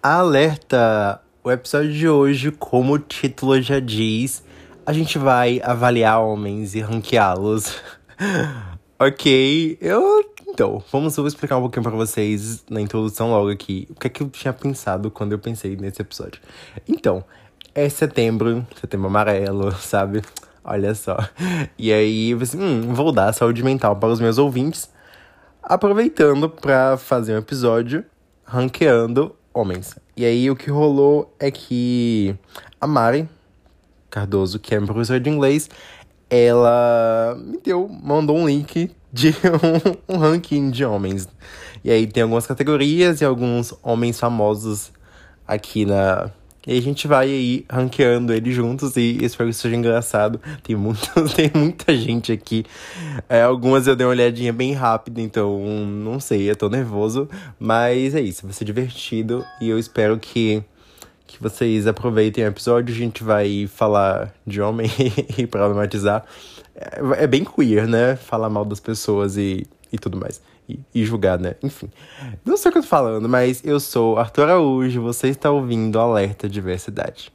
Alerta! O episódio de hoje, como o título já diz, a gente vai avaliar homens e ranqueá-los. ok, eu. Então, vamos eu vou explicar um pouquinho pra vocês na introdução logo aqui o que é que eu tinha pensado quando eu pensei nesse episódio. Então, é setembro, setembro amarelo, sabe? Olha só. E aí, eu pensei, hum, vou dar saúde mental para os meus ouvintes, aproveitando para fazer um episódio ranqueando homens. E aí, o que rolou é que a Mari Cardoso, que é minha professora de inglês, ela me deu, mandou um link de um, um ranking de homens. E aí tem algumas categorias e alguns homens famosos aqui na, e a gente vai aí ranqueando eles juntos e espero que seja engraçado. Tem, muito, tem muita gente aqui. É, algumas eu dei uma olhadinha bem rápida, então não sei, eu tô nervoso. Mas é isso, vai ser divertido e eu espero que, que vocês aproveitem o episódio. A gente vai falar de homem e problematizar. É, é bem queer, né? Falar mal das pessoas e, e tudo mais e, julgar, né? Enfim. Não sei o que eu tô falando, mas eu sou Arthur Araújo, você está ouvindo Alerta Diversidade.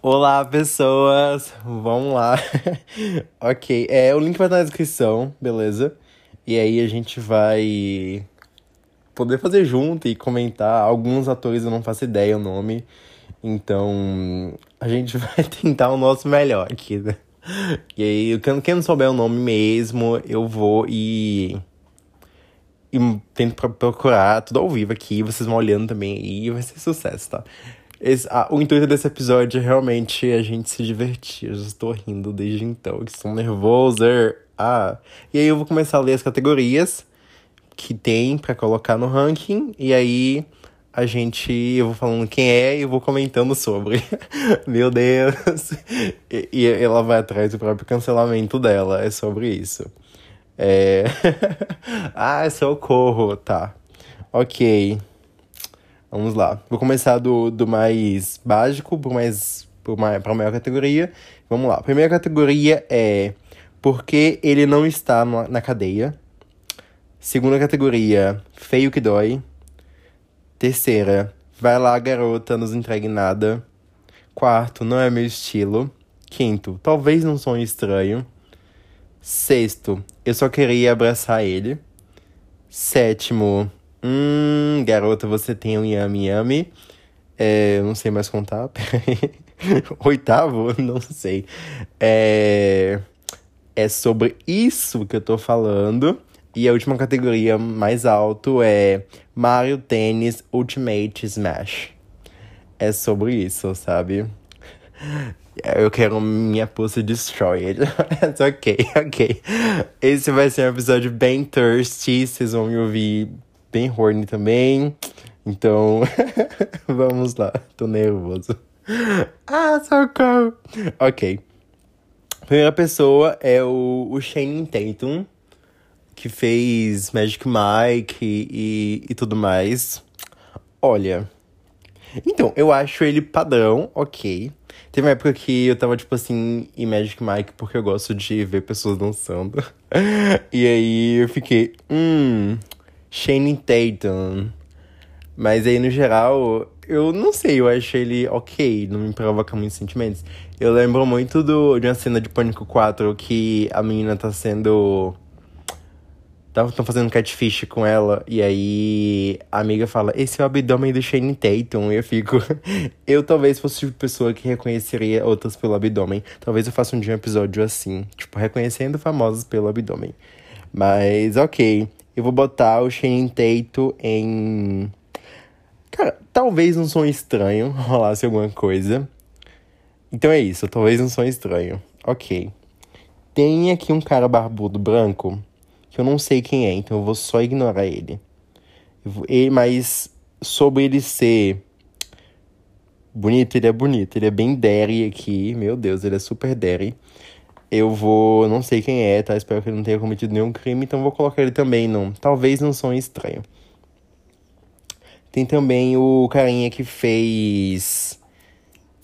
Olá, pessoas! Vamos lá. ok, é, o link vai estar na descrição, beleza? E aí a gente vai poder fazer junto e comentar. Alguns atores eu não faço ideia o nome. Então, a gente vai tentar o nosso melhor aqui, né? E aí, quem não souber o nome mesmo, eu vou e. E tento procurar tudo ao vivo aqui, vocês vão olhando também e vai ser sucesso, tá? Esse, ah, o intuito desse episódio é realmente a gente se divertir. Eu já estou rindo desde então, que estou nervoso. Ah. E aí eu vou começar a ler as categorias que tem para colocar no ranking. E aí a gente. Eu vou falando quem é e eu vou comentando sobre. Meu Deus! E, e, ela vai atrás do próprio cancelamento dela. É sobre isso. É. ah, socorro! Tá. Ok. Vamos lá. Vou começar do, do mais básico pro mais, mais, pra maior categoria. Vamos lá. Primeira categoria é porque ele não está na cadeia. Segunda categoria, feio que dói. Terceira, vai lá, garota, nos entregue nada. Quarto, não é meu estilo. Quinto, talvez não sonho estranho. Sexto, eu só queria abraçar ele. Sétimo, hum, garota, você tem um yami yami. É, não sei mais contar, Oitavo, não sei. É, é sobre isso que eu tô falando. E a última categoria mais alto é Mario Tennis Ultimate Smash. É sobre isso, sabe? Eu quero minha Pussy Destroyed. ok, ok. Esse vai ser um episódio bem thirsty. Vocês vão me ouvir bem horny também. Então, vamos lá. Tô nervoso. Ah, socorro! Ok. Primeira pessoa é o, o Shane Tatum que fez Magic Mike e, e, tudo mais. Olha. Então, eu acho ele padrão, ok. Teve uma época que eu tava, tipo assim, em Magic Mike porque eu gosto de ver pessoas dançando. e aí eu fiquei, hum, Shane Tatum. Mas aí, no geral, eu não sei, eu acho ele ok, não me provoca muitos sentimentos. Eu lembro muito do, de uma cena de Pânico 4 que a menina tá sendo Estão fazendo catfish com ela, e aí a amiga fala: Esse é o abdômen do Shane Tatum. E eu fico. eu talvez fosse tipo pessoa que reconheceria outras pelo abdômen. Talvez eu faça um dia um episódio assim, tipo, reconhecendo famosos pelo abdômen. Mas ok, eu vou botar o Shane Tatum em. Cara, talvez um som estranho rolasse alguma coisa. Então é isso, talvez um som estranho. Ok. Tem aqui um cara barbudo branco que eu não sei quem é, então eu vou só ignorar ele. ele mas sobre ele ser bonito, ele é bonito. Ele é bem Derry aqui. Meu Deus, ele é super Derry. Eu vou. Não sei quem é, tá? Espero que ele não tenha cometido nenhum crime, então vou colocar ele também não. Talvez não sonho estranho. Tem também o carinha que fez.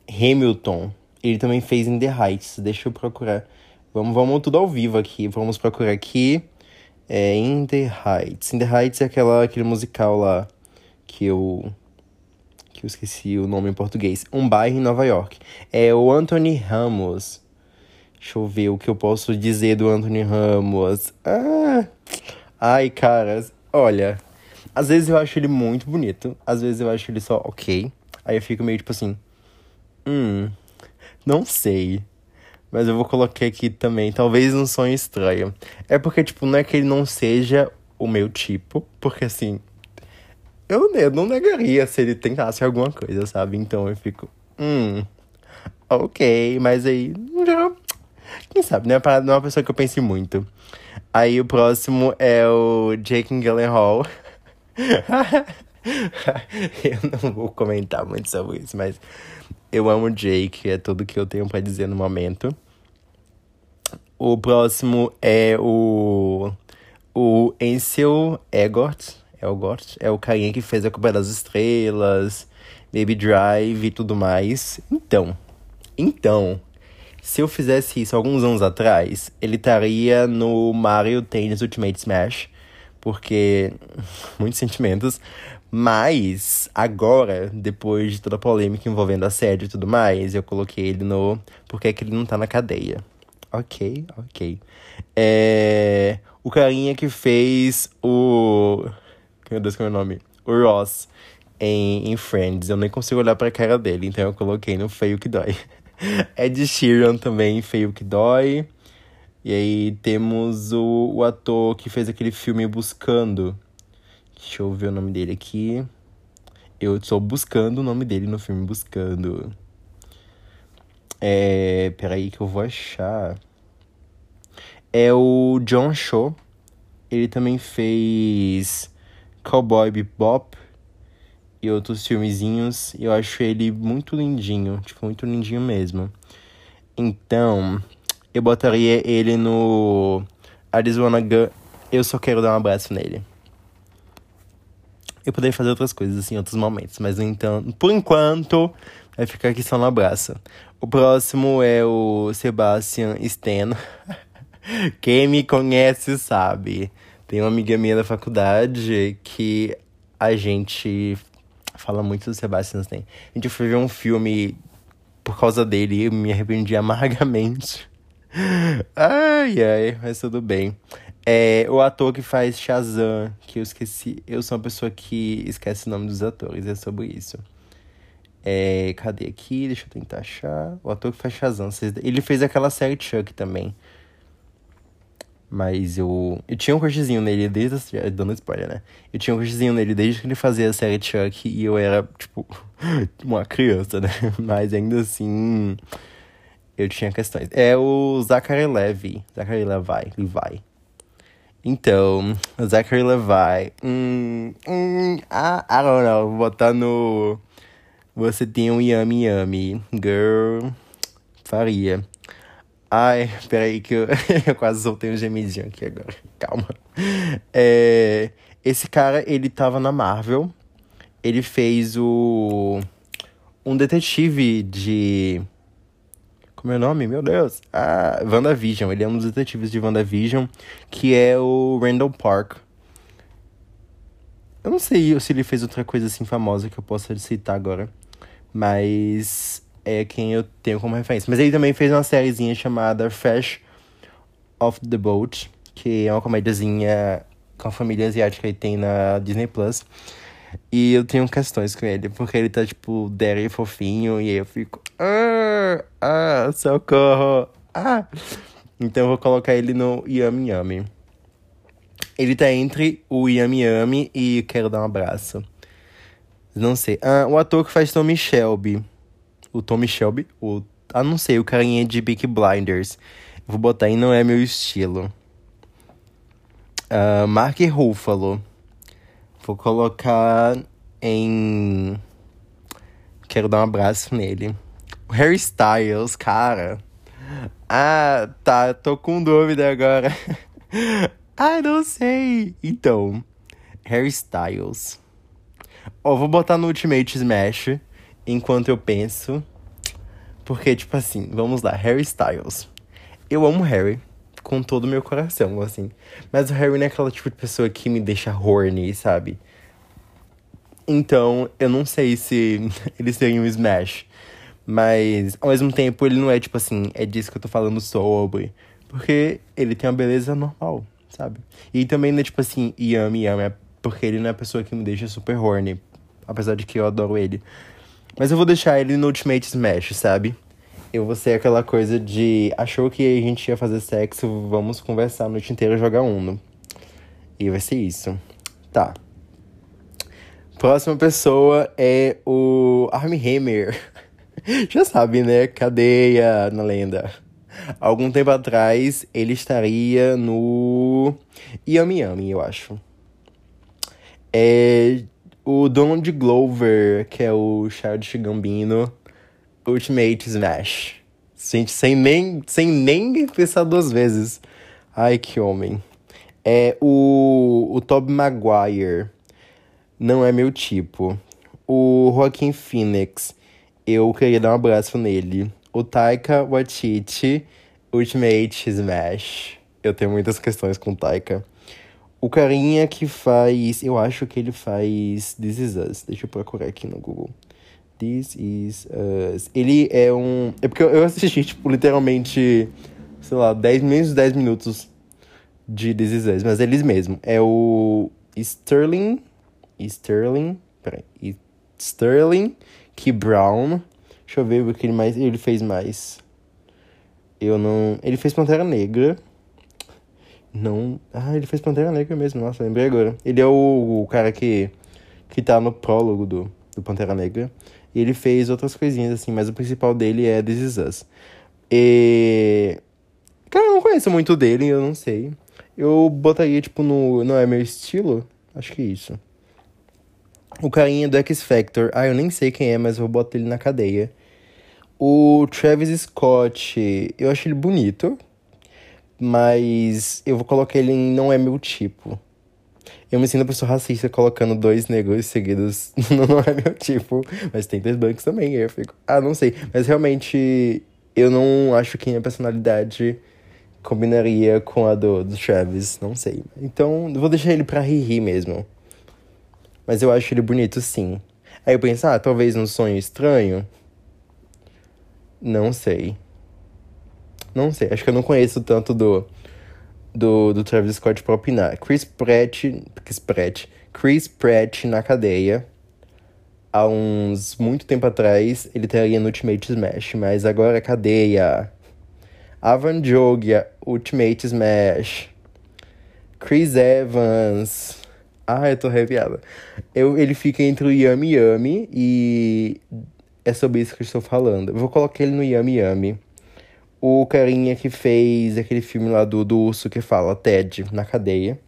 Hamilton. Ele também fez In The Heights. Deixa eu procurar. Vamos, vamos tudo ao vivo aqui. Vamos procurar aqui é In The Heights. In The Heights é aquela, aquele musical lá que eu que eu esqueci o nome em português. Um bairro em Nova York. É o Anthony Ramos. Deixa eu ver o que eu posso dizer do Anthony Ramos. Ah, ai, caras, olha. Às vezes eu acho ele muito bonito, às vezes eu acho ele só ok. Aí eu fico meio tipo assim. Hum, não sei. Mas eu vou colocar aqui também, talvez um sonho estranho. É porque, tipo, não é que ele não seja o meu tipo, porque assim, eu, eu não negaria se ele tentasse alguma coisa, sabe? Então eu fico, hum, ok, mas aí, já, quem sabe, né? Não é uma pessoa que eu pense muito. Aí o próximo é o Jake Gyllenhaal. eu não vou comentar muito sobre isso, mas eu amo Jake, é tudo que eu tenho para dizer no momento. O próximo é o o Ansel Egort, Elgort, é o carinha que fez a Copa das Estrelas, Baby Drive e tudo mais. Então, então, se eu fizesse isso alguns anos atrás, ele estaria no Mario Tennis Ultimate Smash, porque muitos sentimentos. Mas agora, depois de toda a polêmica envolvendo assédio e tudo mais, eu coloquei ele no. Porque é que ele não tá na cadeia. Ok, ok. É. O carinha que fez o. Meu Deus, como é o nome? O Ross em, em Friends. Eu nem consigo olhar pra cara dele, então eu coloquei no Feio que Dói. Ed Sheeran também, Feio que Dói. E aí temos o, o ator que fez aquele filme Buscando. Deixa eu ver o nome dele aqui. Eu estou buscando o nome dele no filme Buscando. É. Peraí que eu vou achar. É o John Cho. Ele também fez Cowboy Bebop e outros filmezinhos. Eu acho ele muito lindinho, tipo, muito lindinho mesmo. Então, eu botaria ele no Arizona Gun. Eu só quero dar um abraço nele. Eu poderia fazer outras coisas assim em outros momentos, mas então, por enquanto, vai ficar aqui só no abraço. O próximo é o Sebastian Stan. Quem me conhece sabe. Tem uma amiga minha da faculdade que a gente fala muito do Sebastian Stan. A gente foi ver um filme por causa dele e me arrependi amargamente. ai, ai, mas tudo bem. É, o ator que faz Shazam, que eu esqueci. Eu sou uma pessoa que esquece o nome dos atores, é sobre isso. É, cadê aqui? Deixa eu tentar achar. O ator que faz Shazam. Ele fez aquela série Chuck também. Mas eu. Eu tinha um crushzinho nele desde. A, dando spoiler, né? Eu tinha um crushzinho nele desde que ele fazia a série Chuck e eu era, tipo, uma criança, né? Mas ainda assim. Eu tinha questões. É o Zachary Levi. Zachary Levi. Levi. Então, Zachary Levi. Hum, hum, ah, I don't know. Vou botar no. Você tem um Yami Yami. Girl. Faria. Ai, peraí que eu, eu quase soltei um gemidinho aqui agora. Calma. É, esse cara, ele tava na Marvel. Ele fez o... Um detetive de... Como é o nome? Meu Deus. Ah, WandaVision. Ele é um dos detetives de WandaVision, que é o Randall Park. Eu não sei se ele fez outra coisa assim famosa que eu possa citar agora. Mas é quem eu tenho como referência. Mas ele também fez uma sériezinha chamada Fresh of the Boat, que é uma comédiazinha com a família asiática que tem na Disney Plus. E eu tenho questões com ele, porque ele tá, tipo, dere fofinho, e eu fico. Ah, ah, socorro! Ah! Então eu vou colocar ele no Yami Yami. Ele tá entre o Yami Yami e Quero Dar um Abraço. Não sei. Ah, o ator que faz Tommy Shelby o Tommy Shelby, o. Ah, não sei, o carinha de Big Blinders. Vou botar aí, não é meu estilo. Uh, Mark Ruffalo. Vou colocar em. Quero dar um abraço nele. Harry Styles, cara. Ah, tá, tô com dúvida agora. ah, não sei. Então, Harry Styles. Ó, oh, vou botar no Ultimate Smash enquanto eu penso. Porque, tipo assim, vamos lá, Harry Styles. Eu amo Harry com todo o meu coração, assim. Mas o Harry não é aquela tipo de pessoa que me deixa horny, sabe? Então, eu não sei se ele seria um Smash. Mas, ao mesmo tempo, ele não é tipo assim, é disso que eu tô falando sobre. Porque ele tem uma beleza normal, sabe? E também não é tipo assim, yami yami, é porque ele não é a pessoa que me deixa super horny. Apesar de que eu adoro ele. Mas eu vou deixar ele no Ultimate Smash, sabe? Eu vou ser aquela coisa de. Achou que a gente ia fazer sexo, vamos conversar a noite inteira e jogar Uno. E vai ser isso. Tá. Próxima pessoa é o Armie Hammer. Já sabe, né? Cadeia na lenda. Algum tempo atrás, ele estaria no Yami Yami, eu acho. É o Donald Glover, que é o Childish Gambino, Ultimate Smash. Gente, sem nem, sem nem pensar duas vezes. Ai, que homem. É o, o Tobey Maguire. Não é meu tipo. O Joaquim Phoenix. Eu queria dar um abraço nele. O Taika Waititi, Ultimate Smash. Eu tenho muitas questões com o Taika. O carinha que faz. Eu acho que ele faz This Is Us. Deixa eu procurar aqui no Google. This Is Us. Ele é um. É porque eu assisti, tipo, literalmente, sei lá, 10 menos 10 minutos de This Is Us. Mas eles mesmo. É o Sterling. Sterling. Peraí. Sterling Key Brown. Deixa eu ver o que ele mais. Ele fez mais. Eu não. Ele fez Pantera Negra. Não. Ah, ele fez Pantera Negra mesmo, nossa, lembrei agora. Ele é o, o cara que. que tá no prólogo do, do Pantera Negra. E ele fez outras coisinhas assim, mas o principal dele é This Is Us. E. Cara, eu não conheço muito dele, eu não sei. Eu botaria, tipo, no. Não é meu estilo? Acho que é isso. O carinha do X Factor. Ah, eu nem sei quem é, mas eu botar ele na cadeia. O Travis Scott, eu acho ele bonito, mas eu vou colocar ele em não é meu tipo. Eu me sinto uma pessoa racista colocando dois negros seguidos não é meu tipo. Mas tem dois brancos também. Eu fico, ah, não sei. Mas realmente, eu não acho que a personalidade combinaria com a do, do Travis. Não sei. Então, vou deixar ele pra rir mesmo. Mas eu acho ele bonito sim. Aí eu penso, ah, talvez um sonho estranho. Não sei. Não sei, acho que eu não conheço tanto do, do, do Travis Scott pra opinar. Chris Pratt, Chris Pratt, Chris Pratt na cadeia. Há uns muito tempo atrás, ele estaria no Ultimate Smash, mas agora é cadeia. Avan Jogia, Ultimate Smash. Chris Evans. Ah, eu tô arrepiada. Eu, ele fica entre o Yami Yami e. É sobre isso que eu estou falando. Eu vou colocar ele no Yami Yami o carinha que fez aquele filme lá do, do urso que fala Ted na cadeia.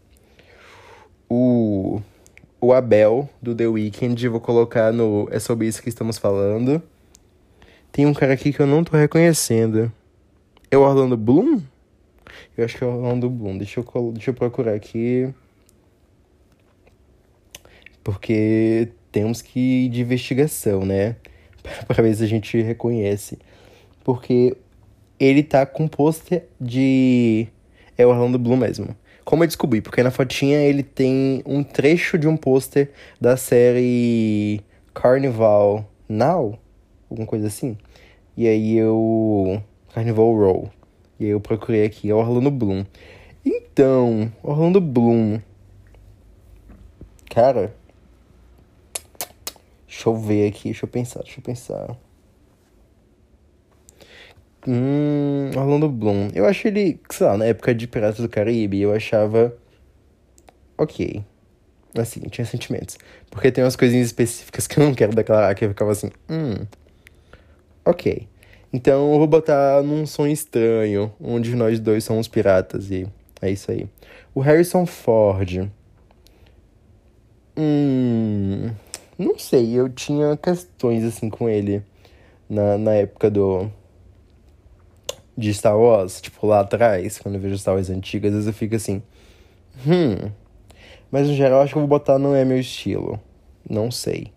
O, o Abel do The Weeknd, vou colocar no. É sobre isso que estamos falando. Tem um cara aqui que eu não tô reconhecendo. É o Orlando Bloom? Eu acho que é o Orlando Bloom. Deixa eu, deixa eu procurar aqui. Porque temos que ir de investigação, né? para ver se a gente reconhece. Porque ele tá com pôster de. É o Orlando Bloom mesmo. Como eu descobri? Porque na fotinha ele tem um trecho de um pôster da série Carnival Now, alguma coisa assim. E aí eu. Carnival Row. E aí eu procurei aqui, é Orlando Bloom. Então, Orlando Bloom. Cara. Deixa eu ver aqui, deixa eu pensar, deixa eu pensar. Hum, Orlando Bloom. Eu acho ele, sei lá, na época de Piratas do Caribe, eu achava. Ok. Assim, tinha sentimentos. Porque tem umas coisinhas específicas que eu não quero declarar, que eu ficava assim, hum. Ok. Então eu vou botar num som estranho, onde nós dois somos piratas e é isso aí. O Harrison Ford. Hum. Não sei, eu tinha questões assim com ele na, na época do de Star Wars, tipo, lá atrás, quando eu vejo Star Wars antigas, às vezes eu fico assim, hum. Mas no geral, acho que eu vou botar não é meu estilo. Não sei.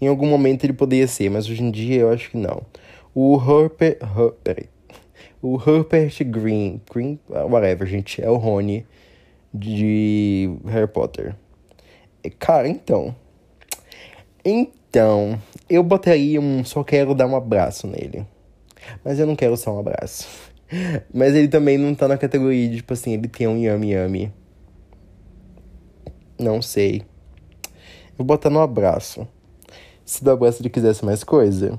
Em algum momento ele poderia ser, mas hoje em dia eu acho que não. O Herbert. Her. O Herbert Green. Green. Whatever, gente. É o Rony de Harry Potter. Cara, então. Então, eu botaria um só quero dar um abraço nele. Mas eu não quero só um abraço. Mas ele também não tá na categoria de, tipo assim, ele tem um yami yami. Não sei. Vou botar no abraço. Se do abraço ele quisesse mais coisa,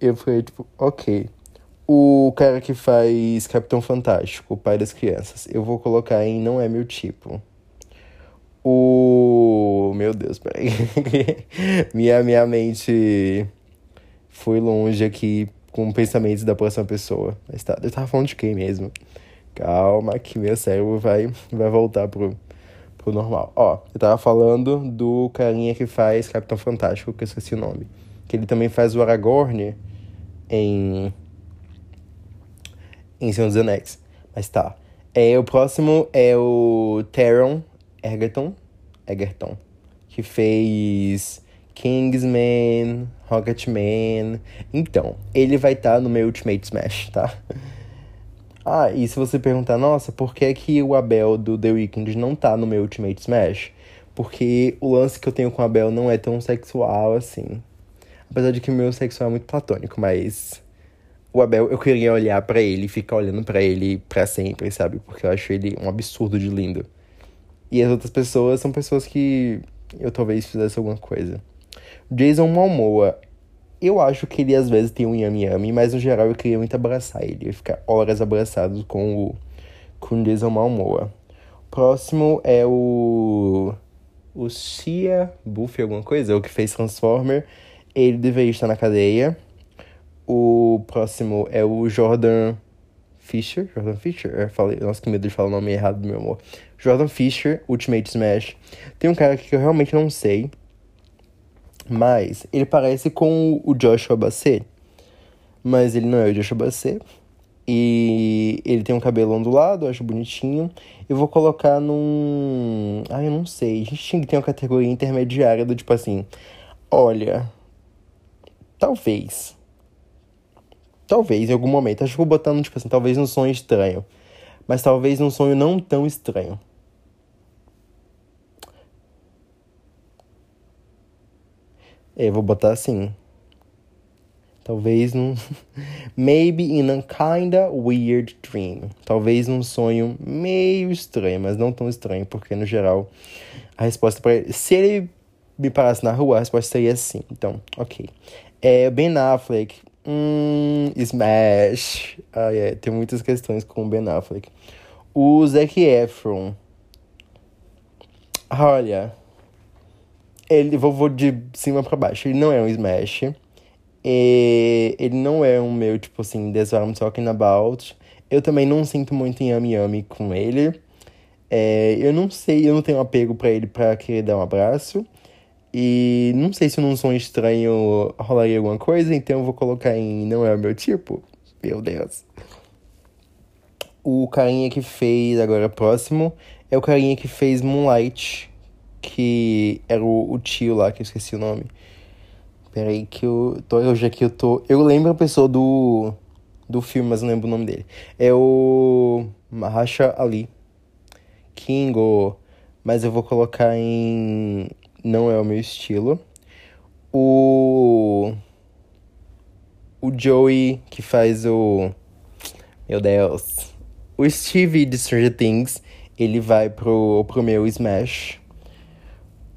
eu falei, tipo, ok. O cara que faz Capitão Fantástico, o pai das crianças, eu vou colocar em Não É Meu Tipo. O. Meu Deus, peraí. minha, minha mente foi longe aqui com pensamentos da próxima pessoa. Mas tá, eu tava falando de quem mesmo? Calma, que meu cérebro vai, vai voltar pro, pro normal. Ó, eu tava falando do carinha que faz Capitão Fantástico, que eu esqueci o nome. Que ele também faz o Aragorn em. em Senhor dos Anéis. Mas tá. É, o próximo é o Taron Egerton. Egerton. Que fez Kingsman, Rocketman. Então, ele vai estar tá no meu Ultimate Smash, tá? Ah, e se você perguntar, nossa, por que, que o Abel do The Weeknd não tá no meu Ultimate Smash? Porque o lance que eu tenho com o Abel não é tão sexual assim. Apesar de que o meu sexual é muito platônico, mas o Abel, eu queria olhar para ele e ficar olhando para ele para sempre, sabe? Porque eu acho ele um absurdo de lindo. E as outras pessoas são pessoas que eu talvez fizesse alguma coisa. Jason Momoa, eu acho que ele às vezes tem um yami yami, mas no geral eu queria muito abraçar ele. Eu ficar horas abraçado com o com Jason Momoa. Próximo é o o Shia Buffy alguma coisa, o que fez Transformer. Ele deveria estar na cadeia. O próximo é o Jordan Fisher. Jordan Fisher? Eu falei, nossa, que medo de falar o nome errado do meu amor. Jordan Fisher, Ultimate Smash. Tem um cara aqui que eu realmente não sei. Mas ele parece com o Joshua Bassett. Mas ele não é o Joshua Bassett. E ele tem um cabelo ondulado, acho bonitinho. Eu vou colocar num. Ah, eu não sei. A gente tinha que ter uma categoria intermediária do tipo assim. Olha. Talvez. Talvez em algum momento. Acho que vou botar no tipo assim, talvez num sonho estranho. Mas talvez num sonho não tão estranho. É, vou botar assim. Talvez num. Maybe in a kinda weird dream. Talvez num sonho meio estranho, mas não tão estranho, porque no geral a resposta para ele. Se ele me parasse na rua, a resposta seria sim. Então, ok. É, Ben Affleck. Hum, Smash. Ah, é, tem muitas questões com o Ben Affleck. O Zac Efron. Olha, ele, vou, vou de cima para baixo. Ele não é um Smash. Ele não é um meu, tipo assim, That's talking about. Eu também não sinto muito Yami Yami com ele. É, eu não sei, eu não tenho apego para ele pra querer dar um abraço. E não sei se num som estranho rolaria alguma coisa, então eu vou colocar em Não é o meu tipo. Meu Deus. O carinha que fez, agora próximo, é o carinha que fez Moonlight que era o, o tio lá, que eu esqueci o nome. Peraí, que eu tô hoje aqui, eu tô. Eu lembro a pessoa do. do filme, mas não lembro o nome dele. É o. Mahasha Ali. Kingo. Mas eu vou colocar em. Não é o meu estilo. O. O Joey, que faz o. Meu Deus. O Steve de Stranger Things, ele vai pro, pro meu Smash.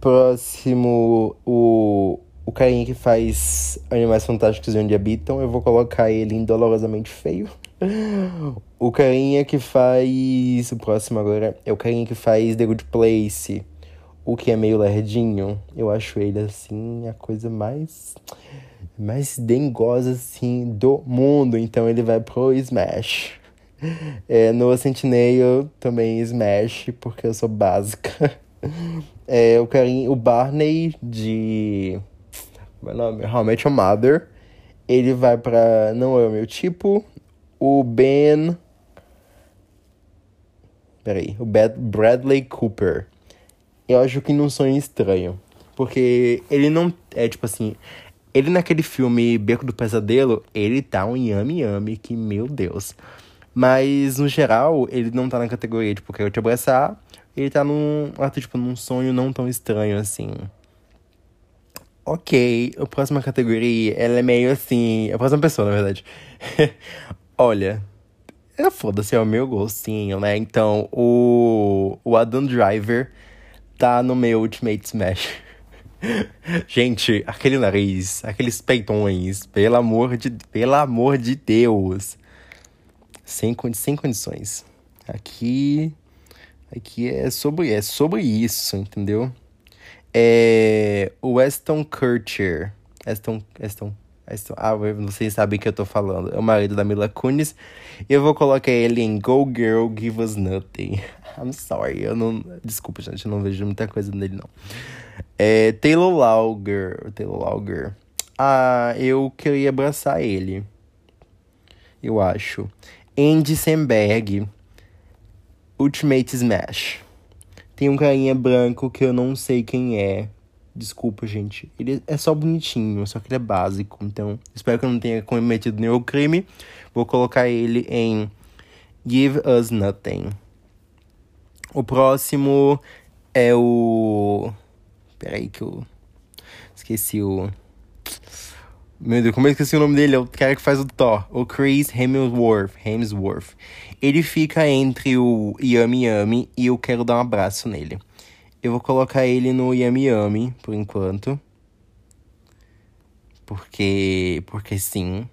Próximo, o, o carinha que faz Animais Fantásticos e Onde Habitam, eu vou colocar ele em Dolorosamente Feio. O carinha que faz. O próximo agora é o carinha que faz The Good Place. O que é meio lerdinho. Eu acho ele assim a coisa mais. mais dengosa assim do mundo. Então ele vai pro Smash. É, no Sentinel também Smash, porque eu sou básica. É, o carinho, o Barney de. Meu nome? How I Met Your Mother. Ele vai pra. Não é o meu tipo. O Ben. Peraí. O Bradley Cooper. Eu acho que não sonho estranho. Porque ele não. É tipo assim. Ele naquele filme Beco do Pesadelo, ele tá um yami yami que, meu Deus. Mas, no geral, ele não tá na categoria, tipo, quero te abraçar ele tá num. Tipo, num sonho não tão estranho assim. Ok, a próxima categoria, ela é meio assim. A próxima pessoa, na verdade. Olha, é foda-se, é o meu gostinho, né? Então, o, o Adam Driver tá no meu Ultimate Smash. Gente, aquele nariz, aqueles peitões, pelo amor de, pelo amor de Deus. Sem, sem condições. Aqui, aqui é sobre, é sobre isso, entendeu? É o Weston Kutcher. Weston, Weston, Weston, ah, vocês sabem que eu tô falando. É o marido da Mila Kunis. Eu vou colocar ele em Go Girl, Give Us Nothing. I'm sorry, eu não... Desculpa, gente, eu não vejo muita coisa nele, não. É, Taylor Lauger. Taylor Lauger. Ah, eu queria abraçar ele. Eu acho. Andy Samberg. Ultimate Smash. Tem um carinha branco que eu não sei quem é. Desculpa, gente. Ele é só bonitinho, só que ele é básico. Então, espero que eu não tenha cometido nenhum crime. Vou colocar ele em Give Us Nothing. O próximo é o. Peraí que eu. Esqueci o. Meu Deus, como eu esqueci o nome dele? É o cara que faz o Thor. O Chris Hemsworth. Hemsworth. Ele fica entre o Yami Yami e eu quero dar um abraço nele. Eu vou colocar ele no Yami Yami, por enquanto. Porque. Porque sim.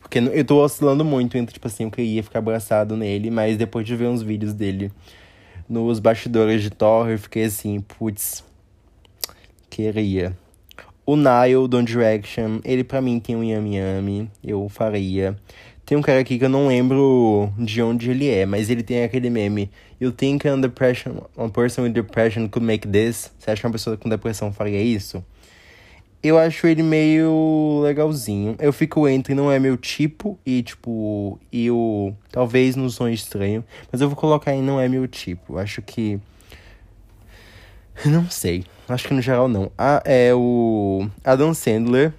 Porque eu tô oscilando muito entre, tipo assim, eu queria ficar abraçado nele, mas depois de ver uns vídeos dele nos bastidores de Thor, eu fiquei assim, putz, queria. O Nile do One Direction, ele pra mim tem um Yami Yami, eu faria. Tem um cara aqui que eu não lembro de onde ele é, mas ele tem aquele meme. You think a depression, a person with depression could make this? Você acha que uma pessoa com depressão faria isso? Eu acho ele meio legalzinho. Eu fico entre não é meu tipo e, tipo, e o. Talvez no sonho estranho. Mas eu vou colocar em não é meu tipo. Acho que. Não sei. Acho que no geral não. Ah, é o. Adam Sandler.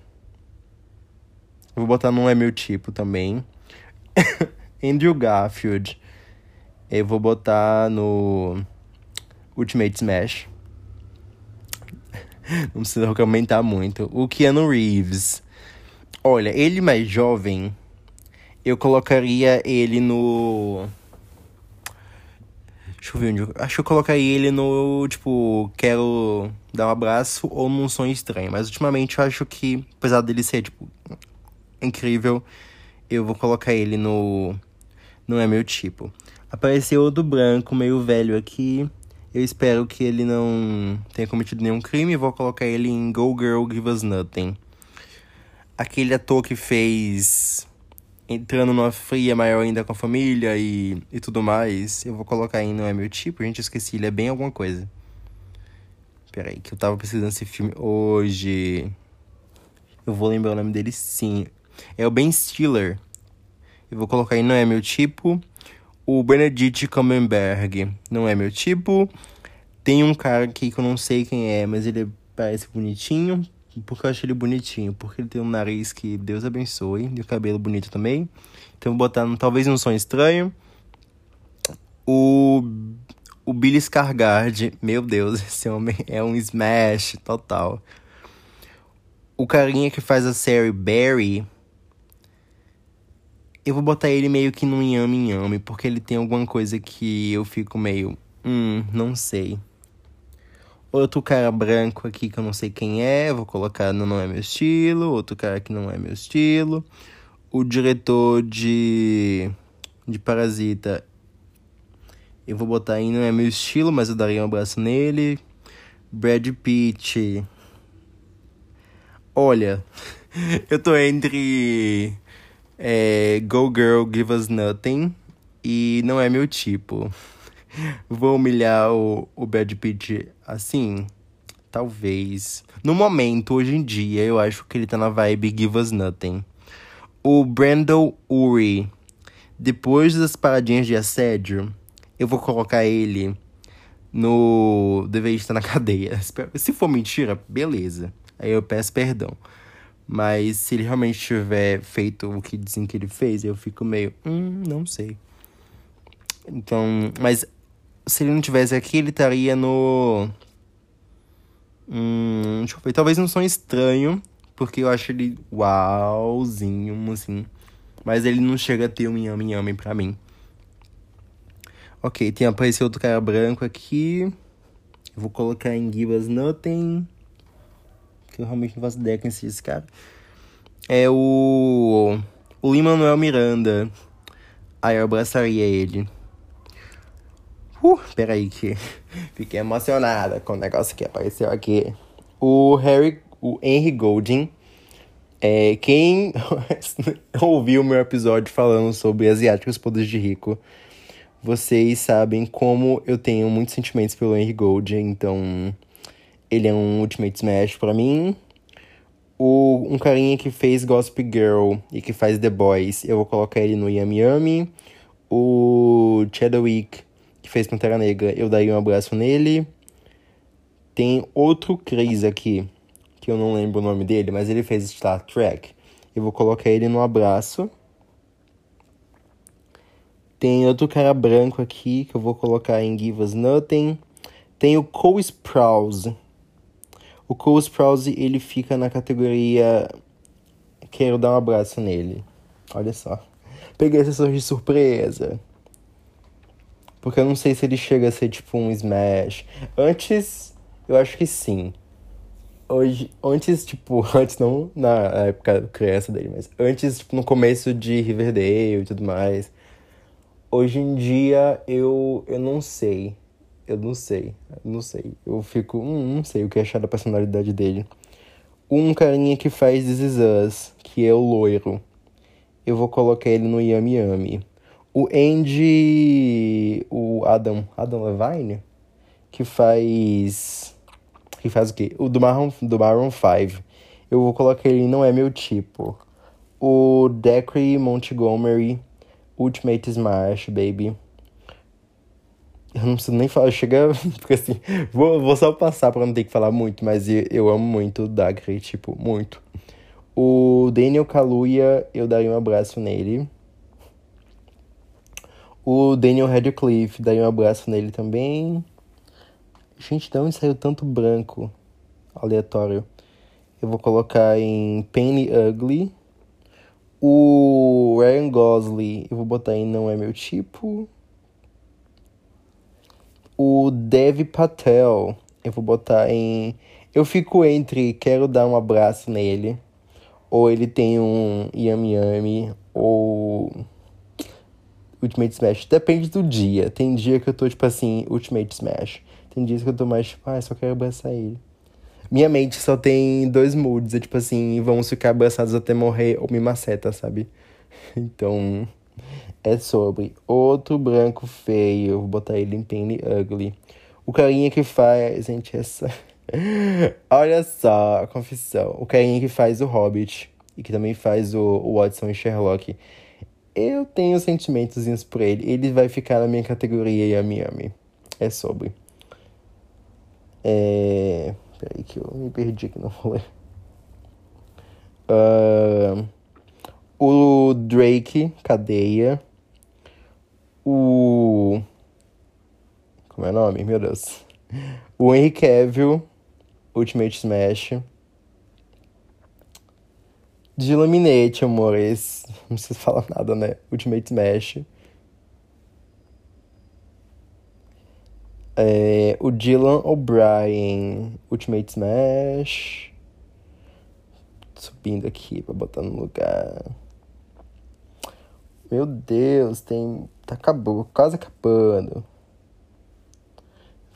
Vou botar não é meu tipo também. Andrew Garfield. Eu vou botar no. Ultimate Smash. Não precisa comentar muito. O Keanu Reeves. Olha, ele mais jovem, eu colocaria ele no. Deixa eu ver onde. Eu... Acho que eu colocaria ele no. Tipo, quero dar um abraço ou num sonho estranho. Mas ultimamente eu acho que, apesar dele ser, tipo, incrível, eu vou colocar ele no. Não é meu tipo. Apareceu outro branco, meio velho aqui. Eu espero que ele não tenha cometido nenhum crime. Vou colocar ele em Go Girl Give Us Nothing. Aquele ator que fez Entrando numa fria maior ainda com a família e, e tudo mais. Eu vou colocar em Não É Meu Tipo. Gente, esqueci. Ele é bem alguma coisa. Pera aí, que eu tava precisando desse filme hoje. Eu vou lembrar o nome dele sim. É o Ben Stiller. Eu vou colocar em Não É Meu Tipo. O Benedict Cumberbatch não é meu tipo. Tem um cara aqui que eu não sei quem é, mas ele parece bonitinho. Porque eu acho ele bonitinho. Porque ele tem um nariz que Deus abençoe. E o cabelo bonito também. Então vou botar talvez um som estranho. O. O Billy Scargard. Meu Deus, esse homem é um smash total. O carinha que faz a série Barry eu vou botar ele meio que num yame yame, porque ele tem alguma coisa que eu fico meio. Hum, não sei. Outro cara branco aqui que eu não sei quem é, vou colocar no Não É Meu Estilo. Outro cara que não é meu estilo. O diretor de. de Parasita. Eu vou botar aí, não é meu estilo, mas eu daria um abraço nele. Brad Pitt. Olha, eu tô entre é Go Girl Give Us Nothing e não é meu tipo. Vou humilhar o, o Bad Pitt assim? Talvez. No momento, hoje em dia, eu acho que ele tá na vibe Give Us Nothing. O Brandon Uri, depois das paradinhas de assédio, eu vou colocar ele no. Deveria estar na cadeia. Se for mentira, beleza. Aí eu peço perdão. Mas se ele realmente tiver feito o que dizem que ele fez, eu fico meio, hum, não sei. Então, mas se ele não tivesse aqui, ele estaria no Hum, deixa eu ver. Talvez um som estranho, porque eu acho ele uauzinho, assim. Mas ele não chega a ter um yami yami pra mim. Ok, tem aparecido outro cara branco aqui. Vou colocar em Give Us Nothing. Que eu realmente não faço ideia é esse cara. É o. O Lin-Manuel Miranda. Aí eu abraçaria ele. Uh, peraí que fiquei emocionada com o negócio que apareceu aqui. O Harry, o Henry Golding. É, quem ouviu o meu episódio falando sobre asiáticos poderes de rico, vocês sabem como eu tenho muitos sentimentos pelo Henry Golding, então ele é um Ultimate Smash para mim. O, um carinha que fez Gossip Girl e que faz The Boys, eu vou colocar ele no Yami Yami. O Chadwick que fez Pantera Negra, eu daria um abraço nele. Tem outro Chris aqui, que eu não lembro o nome dele, mas ele fez Star Trek. Eu vou colocar ele no abraço. Tem outro cara branco aqui que eu vou colocar em Give Us Nothing. Tem o Cole Sprouse. O Cole Sprouse, ele fica na categoria Quero dar um abraço nele. Olha só. Peguei sorriso de surpresa. Porque eu não sei se ele chega a ser tipo um Smash. Antes, eu acho que sim. Hoje, antes, tipo, antes não na época criança dele, mas antes, tipo, no começo de Riverdale e tudo mais. Hoje em dia, eu, eu não sei. Eu não sei. Eu não sei. Eu fico, hum, não sei o que achar da personalidade dele. Um carinha que faz This Is Us, que é o loiro. Eu vou colocar ele no Yami Yami. O Andy. O Adam. Adam Levine? Que faz. Que faz o quê? O do Maroon, do Maroon 5. Eu vou colocar ele, não é meu tipo. O Decry Montgomery. Ultimate Smash, baby. Eu não preciso nem falar, chega. Porque assim, vou, vou só passar pra não ter que falar muito, mas eu, eu amo muito o Dacre, tipo, muito. O Daniel Kaluuya, eu daria um abraço nele. O Daniel Radcliffe, daí um abraço nele também. Gente, de onde saiu tanto branco aleatório? Eu vou colocar em Penny Ugly. O Ryan Gosling, eu vou botar em Não É Meu Tipo. O Dev Patel, eu vou botar em. Eu fico entre Quero Dar um Abraço Nele. Ou ele tem um Yami Yami. Ou. Ultimate Smash. Depende do dia. Tem dia que eu tô, tipo assim, Ultimate Smash. Tem dias que eu tô mais, tipo, ah, só quero abraçar ele. Minha mente só tem dois moods. É tipo assim, vamos ficar abraçados até morrer ou me maceta, sabe? Então, é sobre outro branco feio. Vou botar ele em Penny Ugly. O carinha que faz. Gente, essa. Olha só, a confissão. O carinha que faz o Hobbit e que também faz o, o Watson e Sherlock eu tenho sentimentos por ele. Ele vai ficar na minha categoria Yami Yami. É sobre. É... Peraí que eu me perdi aqui no rolê. Uh... O Drake, cadeia. O... Como é o nome? Meu Deus. O Henry Cavill, Ultimate Smash. De Laminate, amores. Não preciso falar nada, né? Ultimate Smash. É, o Dylan O'Brien, Ultimate Smash. Subindo aqui pra botar no lugar. Meu Deus, tem. Tá acabou, quase acabando.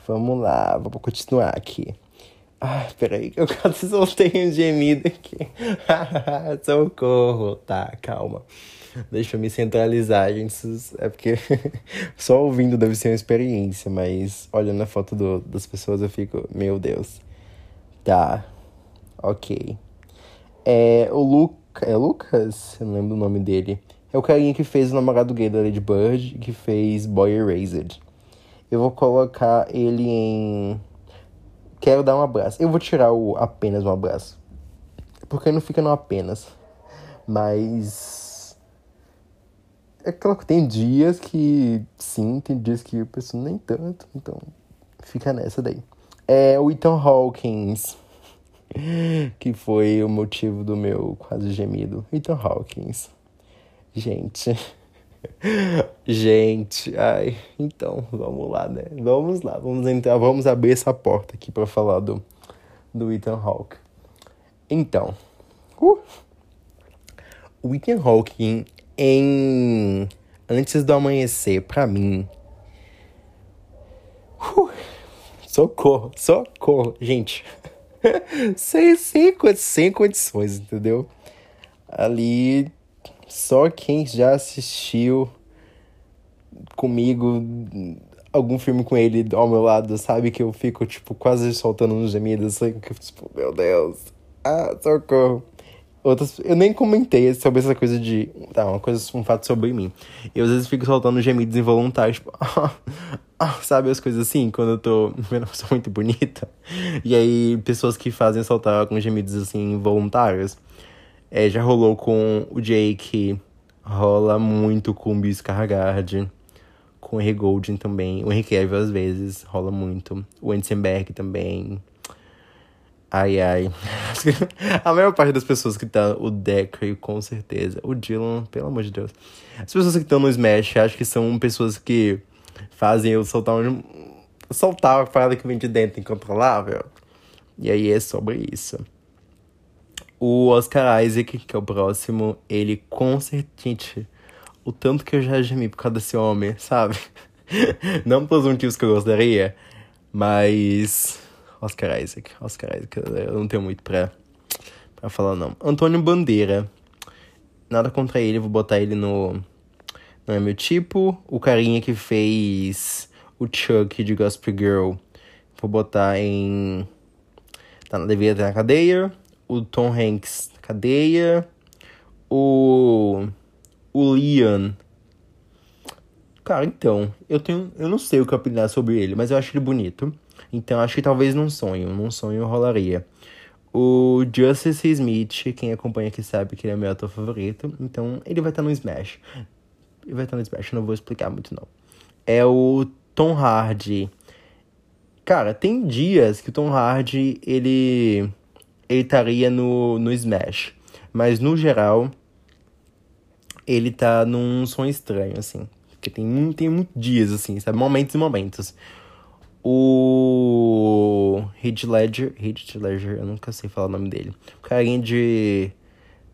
Vamos lá, vou continuar aqui. Ai, peraí, que eu quase soltei um gemido aqui. Socorro. Tá, calma. Deixa eu me centralizar, gente. É porque só ouvindo deve ser uma experiência, mas olhando a foto do, das pessoas eu fico, meu Deus. Tá, ok. É o Luca. É Lucas? Eu não lembro o nome dele. É o carinha que fez o namorado gay da Lady Bird, que fez Boy Erased. Eu vou colocar ele em Quero dar um abraço. Eu vou tirar o apenas um abraço. Porque não fica no apenas. Mas. É claro que tem dias que sim, tem dias que eu penso nem tanto. Então, fica nessa daí. É o Ethan Hawkins. Que foi o motivo do meu quase gemido. Ethan Hawkins. Gente. Gente, ai, então, vamos lá, né? Vamos lá, vamos entrar, vamos abrir essa porta aqui para falar do, do Ethan Hawke. Então, uh, o Ethan Hawke em Antes do Amanhecer, para mim, uh, socorro, socorro, gente, sem, sem, sem condições, entendeu? Ali só quem já assistiu comigo algum filme com ele ao meu lado sabe que eu fico, tipo, quase soltando uns gemidos, assim, tipo, meu Deus, ah, socorro. Outras, eu nem comentei sobre essa coisa de. Tá, uma coisa, um fato sobre mim. Eu às vezes fico soltando gemidos involuntários, tipo, ah, sabe as coisas assim, quando eu tô vendo uma pessoa muito bonita. E aí, pessoas que fazem soltar alguns gemidos assim involuntários. É, já rolou com o Jake, rola muito com o Bill Skarsgård, com o Henry Golding também, o Henry Cavill às vezes, rola muito, o Ensenberg também. Ai, ai. A maior parte das pessoas que tá, o Decker, com certeza, o Dylan, pelo amor de Deus. As pessoas que estão no Smash, acho que são pessoas que fazem eu soltar um... Soltar a parada que vem de dentro incontrolável. E aí é sobre isso. O Oscar Isaac, que é o próximo, ele com certeza. O tanto que eu já gemi por causa desse homem, sabe? não pelos motivos que eu gostaria, mas. Oscar Isaac. Oscar Isaac, eu não tenho muito pra, pra falar, não. Antônio Bandeira. Nada contra ele, vou botar ele no. Não é meu tipo. O carinha que fez o Chuck de Gospel Girl. Vou botar em. Tá, devia ter na cadeia o Tom Hanks na cadeia, o o Liam. Cara, então, eu tenho, eu não sei o que opinar sobre ele, mas eu acho ele bonito. Então acho que talvez num sonho, num sonho rolaria. O Justice Smith, quem acompanha aqui sabe que ele é meu ator favorito, então ele vai estar no Smash. Ele vai estar no Smash, não vou explicar muito não. É o Tom Hardy. Cara, tem dias que o Tom Hardy, ele ele estaria no, no Smash. Mas no geral, ele tá num som estranho, assim. Porque tem, tem muitos dias, assim, sabe? Momentos e momentos. O Heath Ledger, Heath Ledger, eu nunca sei falar o nome dele. O carinha de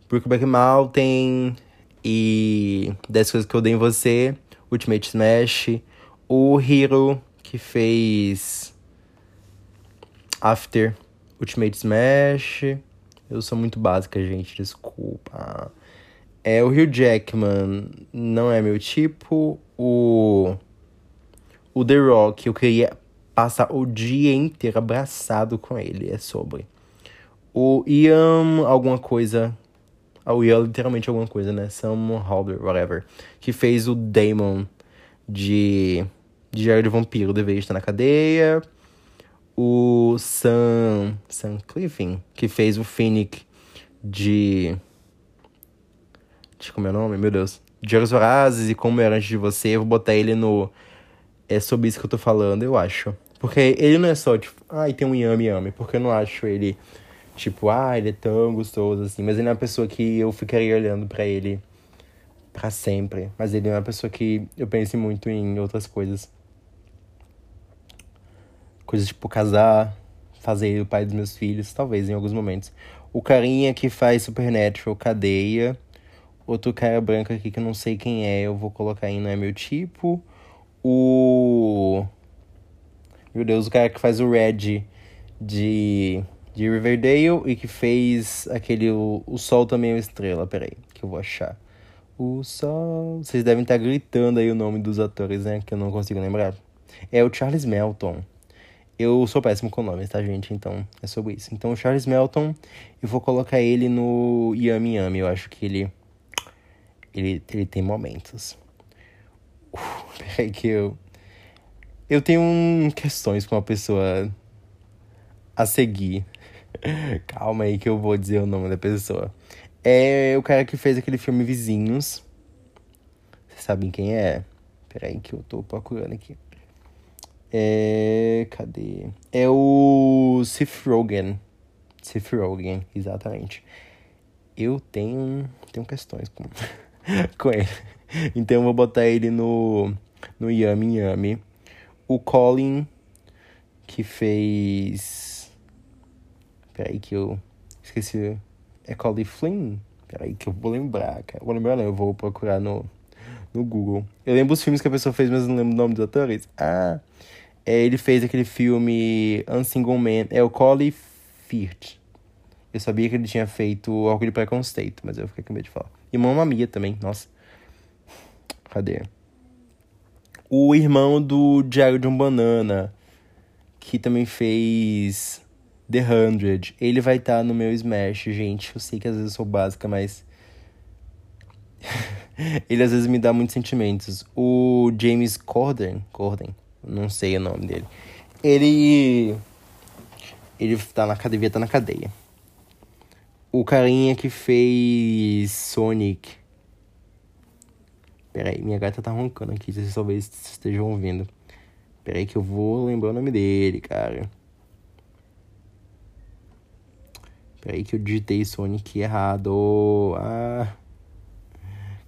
Brookback Mountain e 10 Coisas Que Eu Dei Em Você, Ultimate Smash. O Hero, que fez After, Ultimate Smash. Eu sou muito básica, gente, desculpa. É o Hugh Jackman, não é meu tipo. O o The Rock, eu queria passar o dia inteiro abraçado com ele, é sobre. O Ian alguma coisa, ah, o Ian literalmente alguma coisa, né? Sam Halder, whatever, que fez o Damon de de Diário de Vampiro, deveria estar na cadeia o Sam, Sam Cliffin, que fez o Phoenix de. De como é o nome? Meu Deus. Jogos Vorazes e Como Era Antes de Você. Eu vou botar ele no. É sobre isso que eu tô falando, eu acho. Porque ele não é só, tipo, ai, ah, tem um Yami Yami. Porque eu não acho ele, tipo, ah, ele é tão gostoso assim. Mas ele é uma pessoa que eu ficaria olhando para ele para sempre. Mas ele é uma pessoa que eu penso muito em outras coisas. Coisas tipo casar, fazer o pai dos meus filhos, talvez em alguns momentos. O carinha que faz Supernatural, cadeia. Outro cara branco aqui que eu não sei quem é, eu vou colocar aí, não é meu tipo. O. Meu Deus, o cara que faz o Red de, de Riverdale e que fez aquele. O, o Sol também é uma estrela, peraí, que eu vou achar. O Sol. Vocês devem estar gritando aí o nome dos atores, né? Que eu não consigo lembrar. É o Charles Melton. Eu sou péssimo com nomes, tá, gente? Então, é sobre isso. Então, o Charles Melton, eu vou colocar ele no Yami Yami. Eu acho que ele. Ele, ele tem momentos. Uh, peraí, que eu. Eu tenho um, questões com uma pessoa a seguir. Calma aí que eu vou dizer o nome da pessoa. É o cara que fez aquele filme Vizinhos. Vocês sabem quem é? Peraí que eu tô procurando aqui. É. Cadê? É o. Seth Rogen, exatamente. Eu tenho. Tenho questões com, com ele. Então eu vou botar ele no. No Yami Yami. O Colin, que fez. Peraí que eu. Esqueci. É Colin Flynn? Peraí que eu vou lembrar, cara. Vou lembrar não, eu vou procurar no, no Google. Eu lembro os filmes que a pessoa fez, mas não lembro o nome dos atores. Ah, é, ele fez aquele filme Unsingle Man. É o Colin Firth. Eu sabia que ele tinha feito Orgulho de Preconceito, mas eu fiquei com medo de falar. E Mamma Mia também, nossa. Cadê? O irmão do Diário de um Banana, que também fez The Hundred. Ele vai estar tá no meu Smash, gente. Eu sei que às vezes eu sou básica, mas. ele às vezes me dá muitos sentimentos. O James Corden, Corden, não sei o nome dele. Ele. Ele tá na cadeia, tá na cadeia. O carinha que fez Sonic. Pera aí, minha gata tá roncando aqui, vocês talvez estejam ouvindo. Pera aí que eu vou lembrar o nome dele, cara. Peraí que eu digitei Sonic errado. Ah.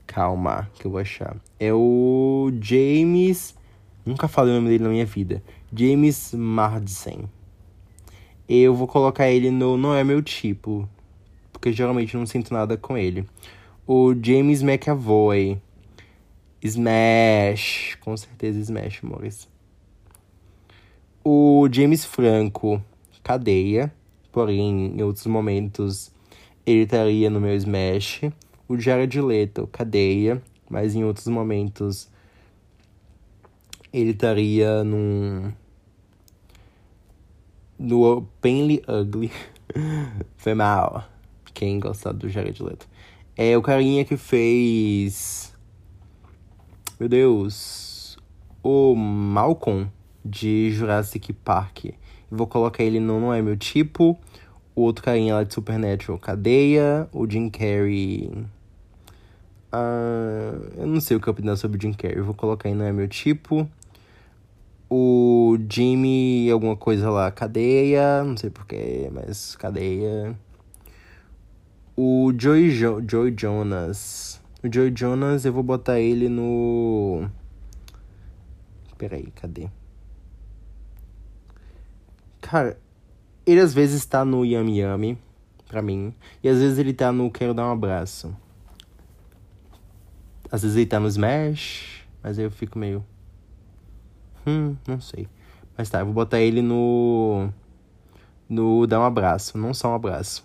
Calma, que eu vou achar. É o James. Nunca falei o nome dele na minha vida. James Marsden. Eu vou colocar ele no Não é meu tipo. Porque geralmente não sinto nada com ele. O James McAvoy. Smash. Com certeza Smash, amores. O James Franco. Cadeia. Porém, em outros momentos, ele estaria no meu Smash. O Jared Leto, cadeia. Mas em outros momentos, ele estaria num... No Painly Ugly. Foi mal. Quem gostar do Jared Leto. É o carinha que fez... Meu Deus. O Malcolm de Jurassic Park. Vou colocar ele no Não É Meu Tipo. O outro carinha lá de Supernatural, Cadeia. O Jim Carrey. Uh, eu não sei o que opinar sobre o Jim Carrey. Vou colocar aí Não É Meu Tipo. O Jimmy, alguma coisa lá, Cadeia. Não sei porquê, mas Cadeia. O Joey, jo Joey Jonas. O Joey Jonas, eu vou botar ele no. Peraí, cadê? Cara, ele às vezes tá no Yami Yami, pra mim. E às vezes ele tá no Quero Dar um Abraço. Às vezes ele tá no Smash, mas aí eu fico meio. Hum, não sei. Mas tá, eu vou botar ele no. No Dar um Abraço, não só um abraço.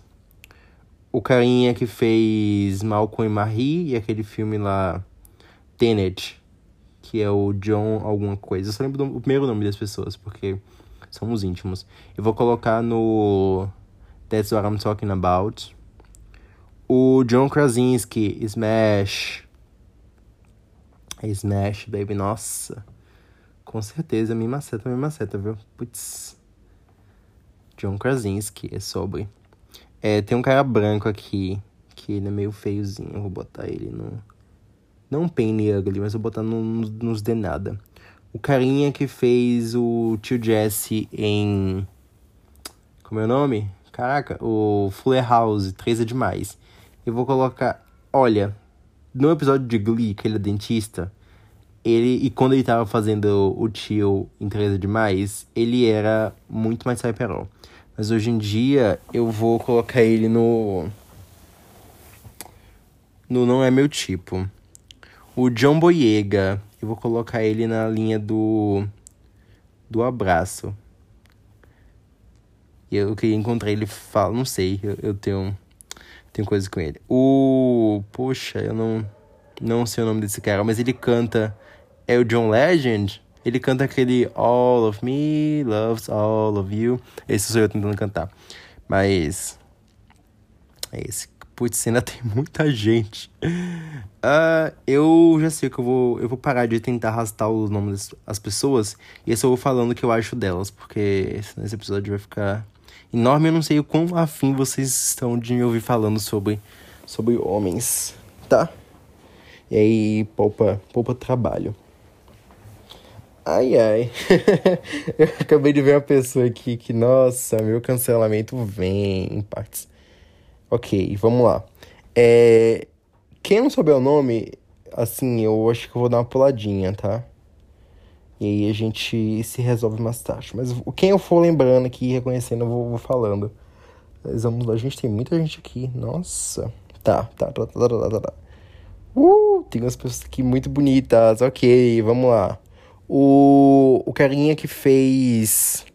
O carinha que fez Malcolm e Marie e aquele filme lá. Tenet, que é o John alguma coisa. Eu só lembro do, o primeiro nome das pessoas, porque somos íntimos. Eu vou colocar no That's What I'm Talking About. O John Krasinski, Smash. Smash, baby, nossa. Com certeza, me maceta, me maceta, viu? Putz. John Krasinski, é sobre. É, tem um cara branco aqui, que ele é meio feiozinho. Eu vou botar ele no... Não Penny Ugly, mas vou botar no, nos de nada. O carinha que fez o tio Jesse em. Como é o nome? Caraca, o Fuller House, 3 é demais. Eu vou colocar. Olha, no episódio de Glee, que ele é dentista, ele. E quando ele tava fazendo o tio em 3 é demais, ele era muito mais hyperol. Mas hoje em dia eu vou colocar ele no. No Não É Meu Tipo. O John Boyega, eu vou colocar ele na linha do do abraço. E eu queria encontrar ele, fala, não sei, eu, eu tenho tenho coisa com ele. O poxa, eu não não sei o nome desse cara, mas ele canta é o John Legend. Ele canta aquele All of Me loves all of you. Esse sou eu tentando cantar. Mas é esse Putz, ainda tem muita gente. Uh, eu já sei que eu vou. Eu vou parar de tentar arrastar os nomes das pessoas. E eu só vou falando o que eu acho delas. Porque esse episódio vai ficar enorme. Eu não sei o quão afim vocês estão de me ouvir falando sobre, sobre homens. Tá? E aí, poupa, poupa trabalho. Ai, ai. eu acabei de ver uma pessoa aqui que, nossa, meu cancelamento vem em partes. Ok, vamos lá. É... Quem não souber o nome, assim, eu acho que eu vou dar uma puladinha, tá? E aí a gente se resolve mais tarde. Mas quem eu for lembrando aqui, reconhecendo, eu vou, vou falando. Mas vamos lá, a gente tem muita gente aqui. Nossa. Tá, tá, tá, tá, tá, tá, tá. Uh, tem umas pessoas aqui muito bonitas. Ok, vamos lá. O, o carinha que fez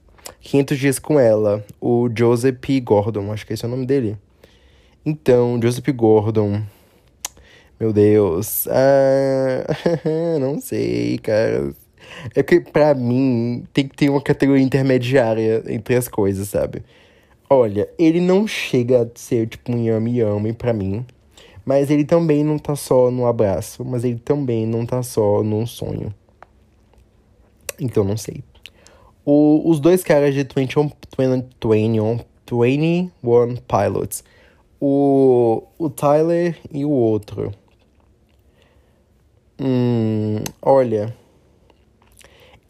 500 dias com ela, o Joseph Gordon, acho que esse é o nome dele. Então, Joseph Gordon. Meu Deus. Ah, não sei, cara. É que pra mim tem que ter uma categoria intermediária entre as coisas, sabe? Olha, ele não chega a ser tipo um yami yami pra mim. Mas ele também não tá só no abraço. Mas ele também não tá só num sonho. Então não sei. O, os dois caras de 21, 21, 21 Pilots. O, o Tyler e o outro. Hum, olha.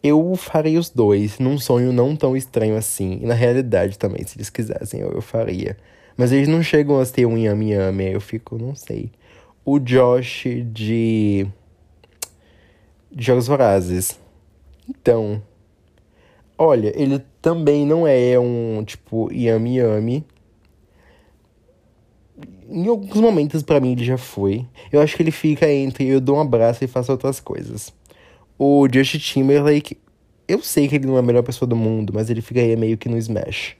Eu farei os dois num sonho não tão estranho assim. E na realidade também, se eles quisessem, eu, eu faria. Mas eles não chegam a ter um yami yami, eu fico, não sei. O Josh de Jogos Vorazes. Então. Olha, ele também não é um, tipo, yami yami. Em alguns momentos, para mim, ele já foi. Eu acho que ele fica entre eu dou um abraço e faço outras coisas. O Justin Timberlake, eu sei que ele não é a melhor pessoa do mundo, mas ele ficaria meio que no Smash.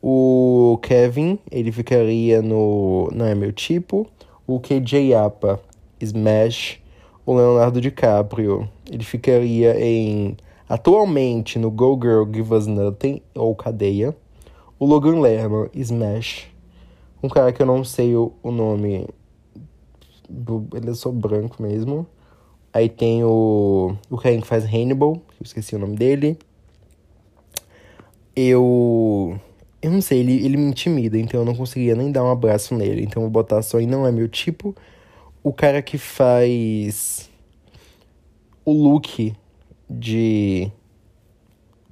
O Kevin, ele ficaria no Não é meu tipo. O KJ Apa, Smash. O Leonardo DiCaprio, ele ficaria em. Atualmente no Go Girl Give Us Nothing ou Cadeia. O Logan Lerman, Smash. Um cara que eu não sei o, o nome. Ele é só branco mesmo. Aí tem o, o cara que faz Hannibal, eu esqueci o nome dele. Eu. Eu não sei, ele, ele me intimida, então eu não conseguia nem dar um abraço nele. Então eu vou botar só e não é meu tipo. O cara que faz. O Luke de.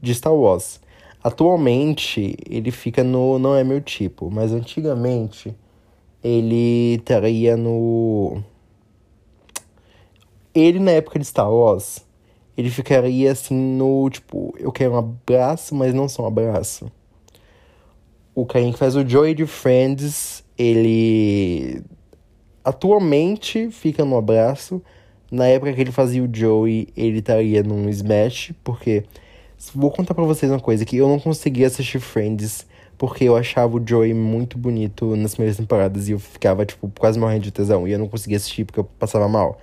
de Star Wars. Atualmente ele fica no Não é meu tipo, mas antigamente ele estaria no ele, na época de Star Wars, ele ficaria assim no tipo, eu quero um abraço, mas não só um abraço. O carinha que faz o Joey de Friends, ele atualmente fica no abraço. Na época que ele fazia o Joey, ele estaria num Smash, porque vou contar para vocês uma coisa que eu não conseguia assistir Friends porque eu achava o Joey muito bonito nas primeiras temporadas e eu ficava tipo quase morrendo de tesão e eu não conseguia assistir porque eu passava mal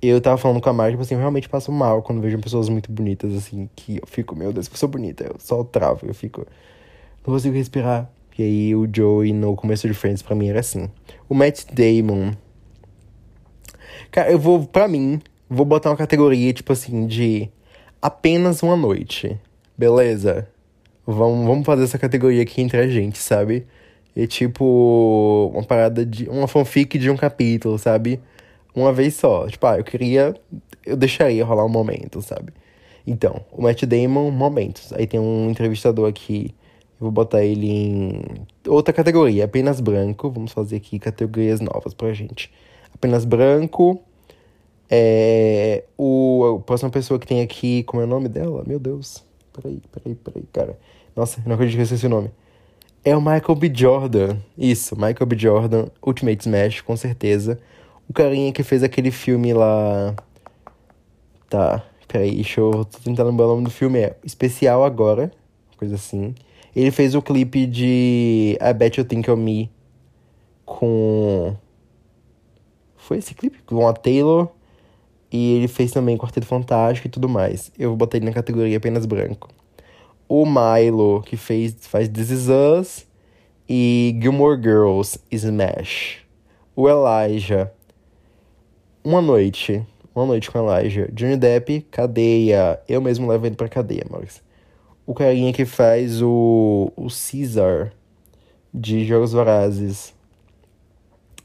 eu tava falando com a Mari, tipo assim, eu realmente passo mal quando vejo pessoas muito bonitas, assim, que eu fico, meu Deus, eu sou bonita, eu só travo, eu fico, não consigo respirar. E aí o Joey no começo de Friends pra mim era assim. O Matt Damon. Cara, eu vou, pra mim, vou botar uma categoria, tipo assim, de apenas uma noite. Beleza? Vamos, vamos fazer essa categoria aqui entre a gente, sabe? E tipo, uma parada de. Uma fanfic de um capítulo, sabe? uma vez só. Tipo, ah, eu queria. Eu deixaria rolar um momento, sabe? Então, o Matt Damon, momentos. Aí tem um entrevistador aqui. Eu vou botar ele em outra categoria, apenas branco. Vamos fazer aqui categorias novas pra gente. Apenas branco. É. O, a próxima pessoa que tem aqui. Como é o nome dela? Meu Deus. Peraí, peraí, peraí, cara. Nossa, não acredito que eu esqueci o nome. É o Michael B. Jordan. Isso, Michael B. Jordan, Ultimate Smash, com certeza. O carinha que fez aquele filme lá. Tá, peraí, deixa eu. Tô tentando lembrar o nome do filme. É Especial Agora, coisa assim. Ele fez o clipe de I Bet You Think of Me com. Foi esse clipe? Com a Taylor. E ele fez também Quarteto Fantástico e tudo mais. Eu vou botar ele na categoria apenas branco. O Milo, que fez, faz This Is Us. E Gilmore Girls, Smash. O Elijah, uma noite. Uma noite com Elijah. Johnny Depp, cadeia. Eu mesmo levo ele pra cadeia, Max. O carinha que faz o, o Caesar de Jogos Vorazes.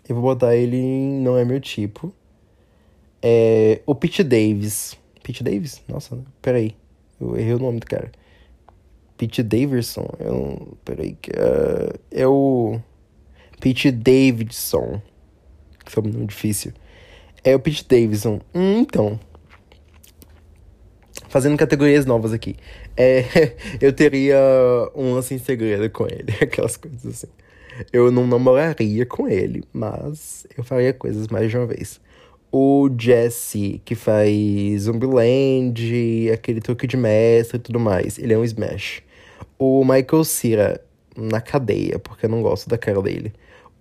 Eu vou botar ele em Não É Meu Tipo. É, o Pete Davis Pete Davis? Nossa, peraí. Eu errei o nome do cara. Pete Davidson. Um. Peraí. Uh, é o. Pete Davidson. Que é difícil. É o Pete Davidson. Hum, então. Fazendo categorias novas aqui. É, eu teria um lance em segredo com ele. Aquelas coisas assim. Eu não namoraria com ele, mas eu faria coisas mais de uma vez. O Jesse, que faz Zombieland, aquele truque de mestre e tudo mais, ele é um Smash. O Michael Cera, na cadeia, porque eu não gosto da cara dele.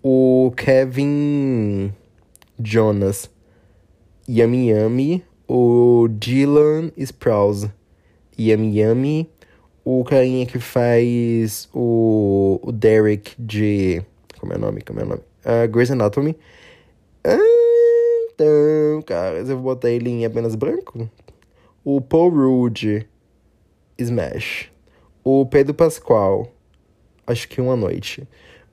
O Kevin Jonas, Yami Yami. O Dylan Sprouse, Yami Yami o carinha que faz o, o Derek de. Como é o nome? Como é o nome? Uh, Grey's Anatomy. Então, cara, eu vou botar ele em apenas branco. O Paul Rudd, Smash. O Pedro Pascoal, acho que uma noite.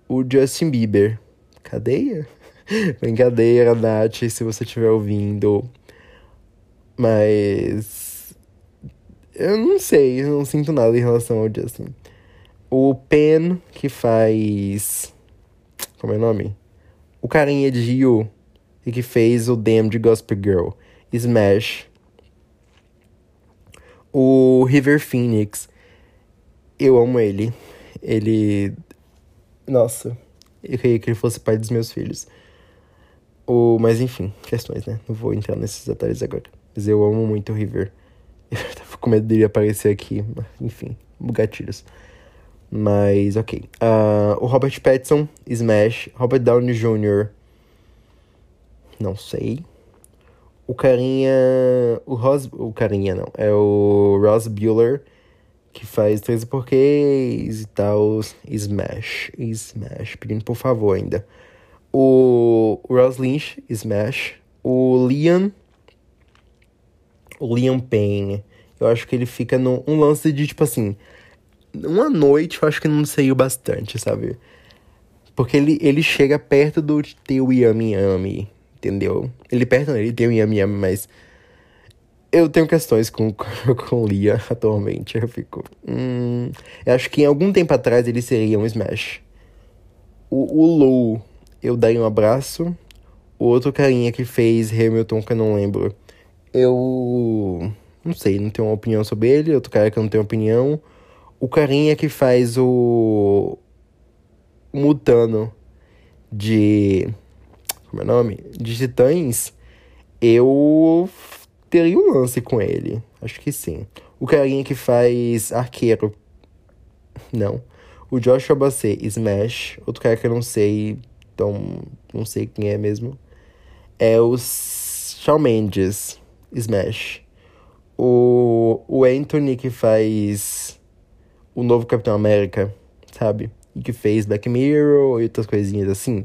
O Justin Bieber, cadeia? Brincadeira, Nath, se você estiver ouvindo. Mas eu não sei, eu não sinto nada em relação ao Justin. O Pen, que faz. Como é o nome? O carinha de You, e que fez o Damn de Gospel Girl. Smash. O River Phoenix. Eu amo ele. Ele. Nossa. Eu queria que ele fosse pai dos meus filhos. O... Mas enfim, questões, né? Não vou entrar nesses detalhes agora. Mas eu amo muito o River. Eu tava com medo dele aparecer aqui. Enfim, gatilhos. Mas, ok. Uh, o Robert Pattinson, Smash. Robert Downey Jr. Não sei. O carinha... O Ross... O carinha, não. É o Ross Bueller. Que faz 13 porquês e tal. Smash. Smash. Pedindo por favor ainda. O Ross Lynch, Smash. O Liam o Liam Payne. Eu acho que ele fica num um lance de, tipo assim, uma noite eu acho que não saiu bastante, sabe? Porque ele, ele chega perto do teu Yami Yami, entendeu? Ele perto ele tem o Yami Yami, mas eu tenho questões com, com Lia atualmente. Eu fico. Hum, eu acho que em algum tempo atrás ele seria um Smash. O, o Lou, eu daria um abraço. O outro carinha que fez Hamilton, que eu não lembro. Eu não sei, não tenho uma opinião sobre ele. Outro cara que eu não tenho opinião. O carinha que faz o. Mutano de. Como é o nome? De Titãs. Eu teria um lance com ele. Acho que sim. O carinha que faz Arqueiro. Não. O Joshua Bassett, Smash. Outro cara que eu não sei. Então, não sei quem é mesmo. É o Shawn Mendes. Smash. O, o Anthony que faz o novo Capitão América, sabe? E que fez Black Mirror e outras coisinhas assim.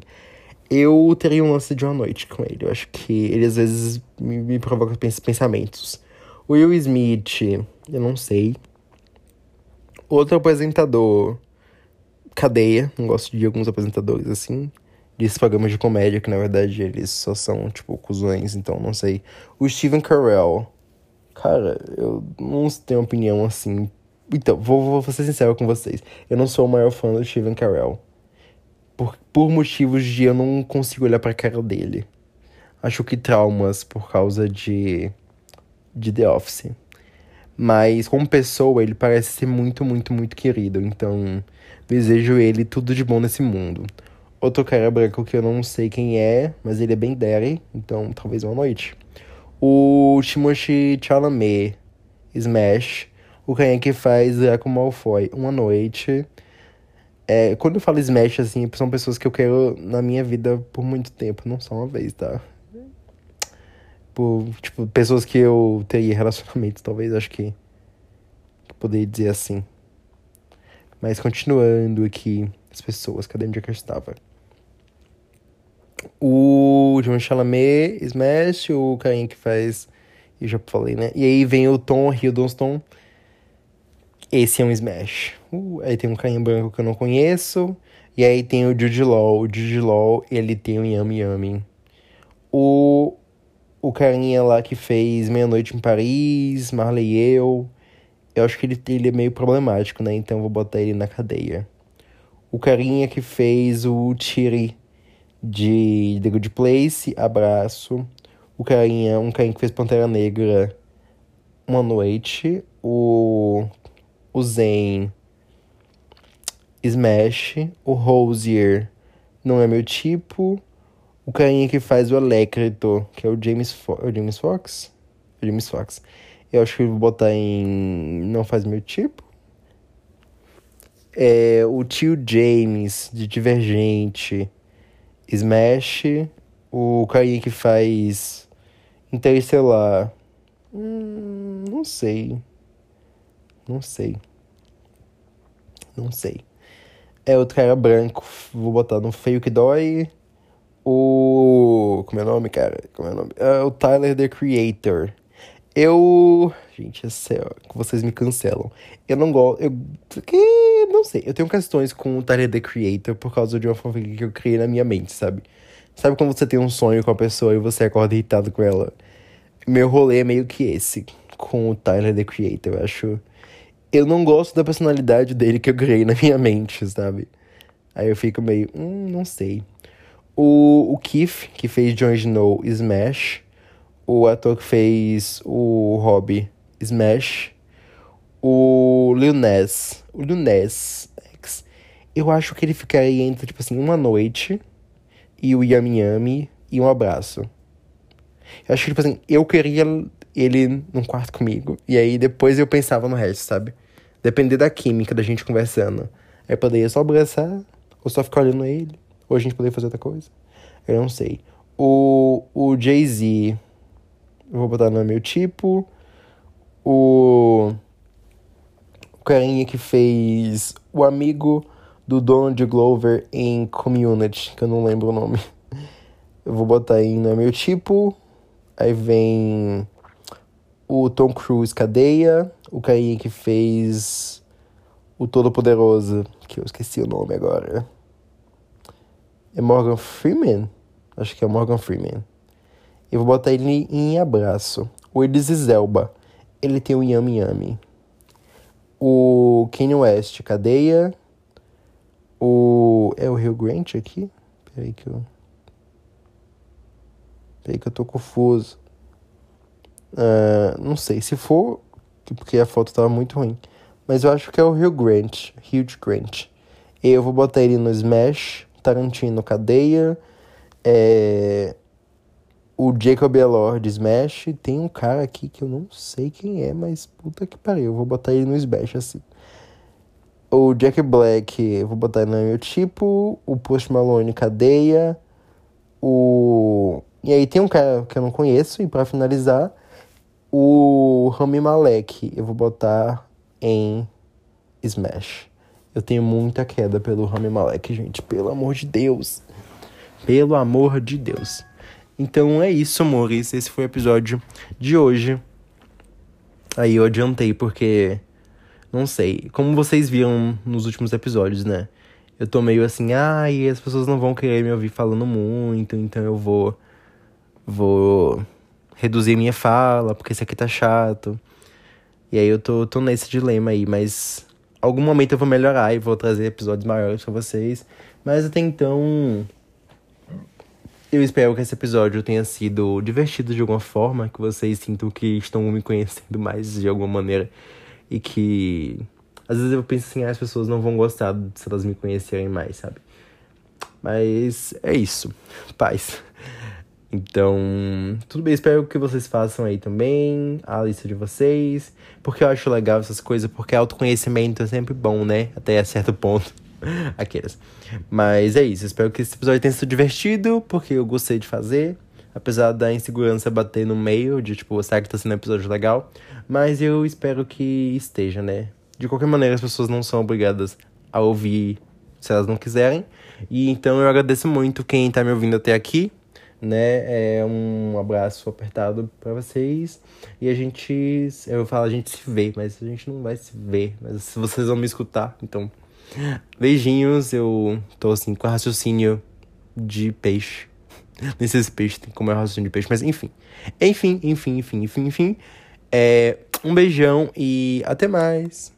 Eu teria um lance de uma noite com ele. Eu acho que ele às vezes me, me provoca pensamentos. O Will Smith, eu não sei. Outro apresentador, cadeia. Não gosto de alguns apresentadores assim desses programas de comédia, que na verdade eles só são, tipo, cuzões, então não sei. O Steven Carell. Cara, eu não tenho opinião assim. Então, vou, vou ser sincero com vocês. Eu não sou o maior fã do Steven Carell. Por, por motivos de eu não consigo olhar pra cara dele. Acho que traumas por causa de. de The Office. Mas como pessoa, ele parece ser muito, muito, muito querido. Então, desejo ele tudo de bom nesse mundo. Outro cara branco que eu não sei quem é, mas ele é bem daddy, então talvez uma noite. O Timothée Chalamet, Smash. O carinha que faz Draco Malfoy, uma noite. É, quando eu falo Smash, assim, são pessoas que eu quero na minha vida por muito tempo, não só uma vez, tá? Por, tipo, pessoas que eu teria relacionamentos, talvez, acho que, que poderia dizer assim. Mas continuando aqui, as pessoas, cadê onde é que eu estava? O John Chalamet, Smash, o carinha que faz. Eu já falei, né? E aí vem o Tom Hiddleston. Esse é um Smash. Uh, aí tem um carinha branco que eu não conheço. E aí tem o Jude Law. O Jude Law, ele tem o Yami Yami. O, o carinha lá que fez Meia-Noite em Paris, Marley e eu. Eu acho que ele, ele é meio problemático, né? Então vou botar ele na cadeia. O carinha que fez o Tiri de The Good Place, abraço. O carinha, um carinha que fez Pantera Negra, uma noite. O, o Zen, Smash. O Rosier, não é meu tipo. O carinha que faz o Electrito, que é o James, Fo é o James Fox? É o James Fox. Eu acho que eu vou botar em Não Faz Meu Tipo. É, o tio James, de Divergente. Smash. O carinha que faz Interestelar. Hum, não sei. Não sei. Não sei. É outro cara branco. Vou botar no Feio que Dói. O. Como é o nome, cara? Como é o nome? É o Tyler the Creator. Eu. Gente, é sério, vocês me cancelam. Eu não gosto. Eu. Que, não sei. Eu tenho questões com o Tyler the Creator por causa de uma fanfic que eu criei na minha mente, sabe? Sabe quando você tem um sonho com a pessoa e você acorda irritado com ela? Meu rolê é meio que esse, com o Tyler the Creator. Eu acho. Eu não gosto da personalidade dele que eu criei na minha mente, sabe? Aí eu fico meio. Hum, não sei. O, o Keith, que fez Jon Snow Smash. O ator que fez o Hobby Smash. O Lil Nas. O Lil Nas X. Eu acho que ele ficaria entre, tipo assim, uma noite e o Yami Yami e um abraço. Eu acho que, tipo assim, eu queria ele num quarto comigo. E aí depois eu pensava no resto, sabe? Depender da química da gente conversando. Aí eu poderia só abraçar, ou só ficar olhando ele. Ou a gente poderia fazer outra coisa. Eu não sei. O, o Jay-Z. Vou botar no meu tipo. O. O carinha que fez o amigo do Donald Glover em Community, que eu não lembro o nome. Eu vou botar aí no meu tipo. Aí vem o Tom Cruise Cadeia, o carinha que fez o Todo Poderoso, que eu esqueci o nome agora. É Morgan Freeman? Acho que é Morgan Freeman. Eu vou botar ele em abraço. O Elba. Ele tem o Yami Yami. O Kanye West, cadeia. O. É o Rio Grant aqui? Peraí que eu. Peraí que eu tô confuso. Uh, não sei. Se for. Porque a foto tava muito ruim. Mas eu acho que é o Rio Grant. Hugh Grant. Eu vou botar ele no Smash. Tarantino Cadeia, é, o Jacob Elord Smash. Tem um cara aqui que eu não sei quem é, mas puta que pariu, eu vou botar ele no Smash assim. O Jack Black, vou botar ele no meu tipo. O Post Malone Cadeia. O. E aí tem um cara que eu não conheço, e para finalizar, o Rami Malek, eu vou botar em Smash. Eu tenho muita queda pelo Rami Malek, gente. Pelo amor de Deus. Pelo amor de Deus. Então é isso, amores. Esse foi o episódio de hoje. Aí eu adiantei porque. Não sei. Como vocês viram nos últimos episódios, né? Eu tô meio assim, ai, as pessoas não vão querer me ouvir falando muito, então eu vou. Vou reduzir minha fala, porque isso aqui tá chato. E aí eu tô, tô nesse dilema aí, mas algum momento eu vou melhorar e vou trazer episódios maiores pra vocês. Mas até então. Eu espero que esse episódio tenha sido divertido de alguma forma, que vocês sintam que estão me conhecendo mais de alguma maneira. E que. Às vezes eu penso assim, ah, as pessoas não vão gostar se elas me conhecerem mais, sabe? Mas é isso. Paz. Então, tudo bem, espero que vocês façam aí também a lista de vocês, porque eu acho legal essas coisas, porque autoconhecimento é sempre bom, né? Até certo ponto. Aquelas. Mas é isso, espero que esse episódio tenha sido divertido, porque eu gostei de fazer. Apesar da insegurança bater no meio, de tipo, será que tá sendo um episódio legal? Mas eu espero que esteja, né? De qualquer maneira, as pessoas não são obrigadas a ouvir se elas não quiserem. E então eu agradeço muito quem tá me ouvindo até aqui né? É um abraço apertado para vocês. E a gente, eu falo, a gente se vê, mas a gente não vai se ver, mas vocês vão me escutar. Então, beijinhos. Eu tô assim com raciocínio de peixe. Nem sei se peixe tem como é raciocínio de peixe, mas enfim. Enfim, enfim, enfim, enfim, enfim. É, um beijão e até mais.